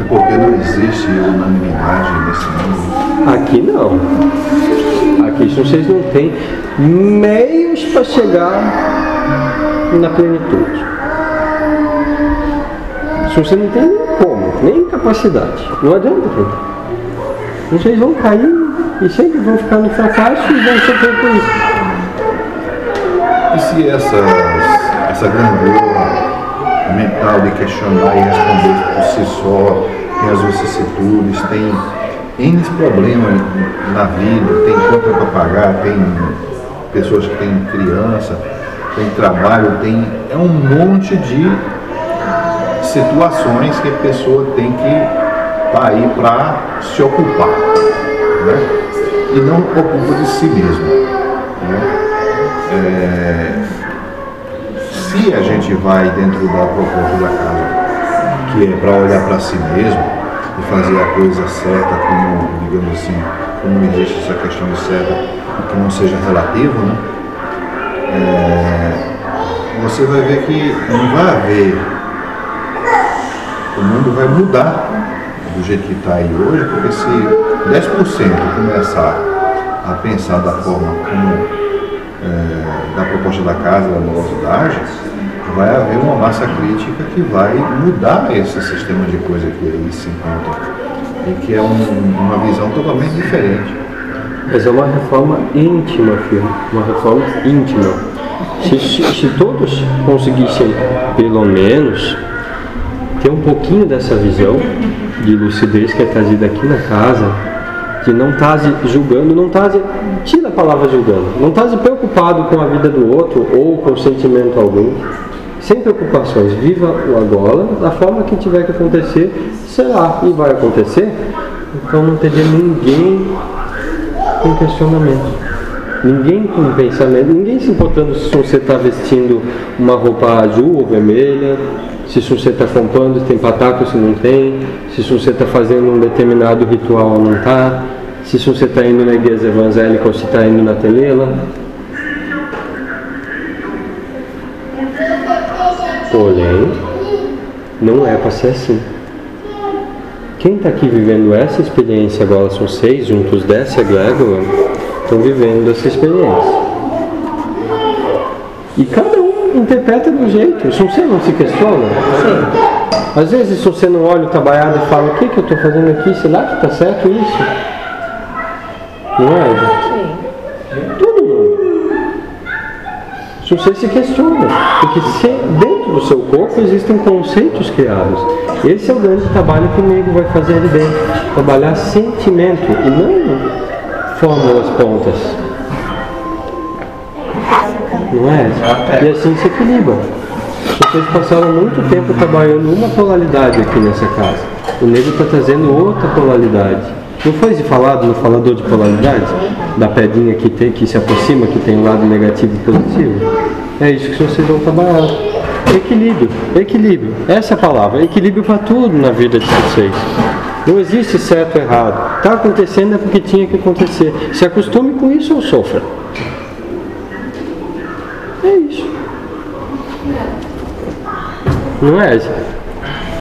Até porque não existe unanimidade nesse mundo. Aqui não. Aqui vocês não têm meios para chegar na plenitude. Se você não tem nem como, nem capacidade, não adianta tentar. Vocês vão cair e sempre vão ficar no fracasso e vão sofrer com isso. E se essas, essa grandeza de questionar e responder por si só, tem as vicissitudes, tem N problemas na vida, tem conta para pagar, tem pessoas que têm criança, tem trabalho, tem. É um monte de situações que a pessoa tem que estar tá aí para se ocupar. Né? E não ocupa de si mesmo. Né? É, se a gente vai dentro da proposta da casa, que é para olhar para si mesmo e fazer a coisa certa, como, digamos assim, como existe essa questão de certa, que não seja relativo, né? É, você vai ver que não vai haver, o mundo vai mudar do jeito que está aí hoje, porque se 10% começar a pensar da forma como é, proposta da casa, da morosidade, vai haver uma massa crítica que vai mudar esse sistema de coisa que aí se encontra e que é um, uma visão totalmente diferente. Mas é uma reforma íntima, filho, uma reforma íntima. Se, se, se todos conseguissem, pelo menos, ter um pouquinho dessa visão de lucidez que é trazida aqui na casa, que não está julgando, não está tira a palavra julgando, não está preocupado com a vida do outro ou com sentimento algum, sem preocupações, viva o agora, da forma que tiver que acontecer, será e vai acontecer, então não teria ninguém com questionamento. Ninguém com pensamento, ninguém se importando se você está vestindo uma roupa azul ou vermelha, se você está comprando, tem pataco, se não tem, se você está fazendo um determinado ritual ou não está, se você está indo na igreja evangélica ou se está indo na telela. Porém, não é para ser assim. Quem está aqui vivendo essa experiência agora, são seis juntos dessa egrégora, estão vivendo essa experiência. E cada interpreta do jeito. Se você não se questiona, Sim. às vezes se você não olha o trabalhado e fala, o que, que eu estou fazendo aqui? Será que está certo isso? Não é? Sim. Todo mundo. Se você se questiona, porque se dentro do seu corpo existem conceitos criados. Esse é o grande trabalho que o nego vai fazer ali dentro. Trabalhar sentimento e não fórmulas pontas não é? E assim se equilibra. Vocês passaram muito tempo trabalhando uma polaridade aqui nessa casa. O negro está trazendo outra polaridade. Não foi falado no falador de polaridade? Da pedrinha que, tem, que se aproxima, que tem o um lado negativo e positivo? É isso que vocês vão trabalhar. Equilíbrio, equilíbrio. Essa é a palavra. Equilíbrio para tudo na vida de vocês. Não existe certo ou errado. Está acontecendo é porque tinha que acontecer. Se acostume com isso ou sofra. É isso. Não é?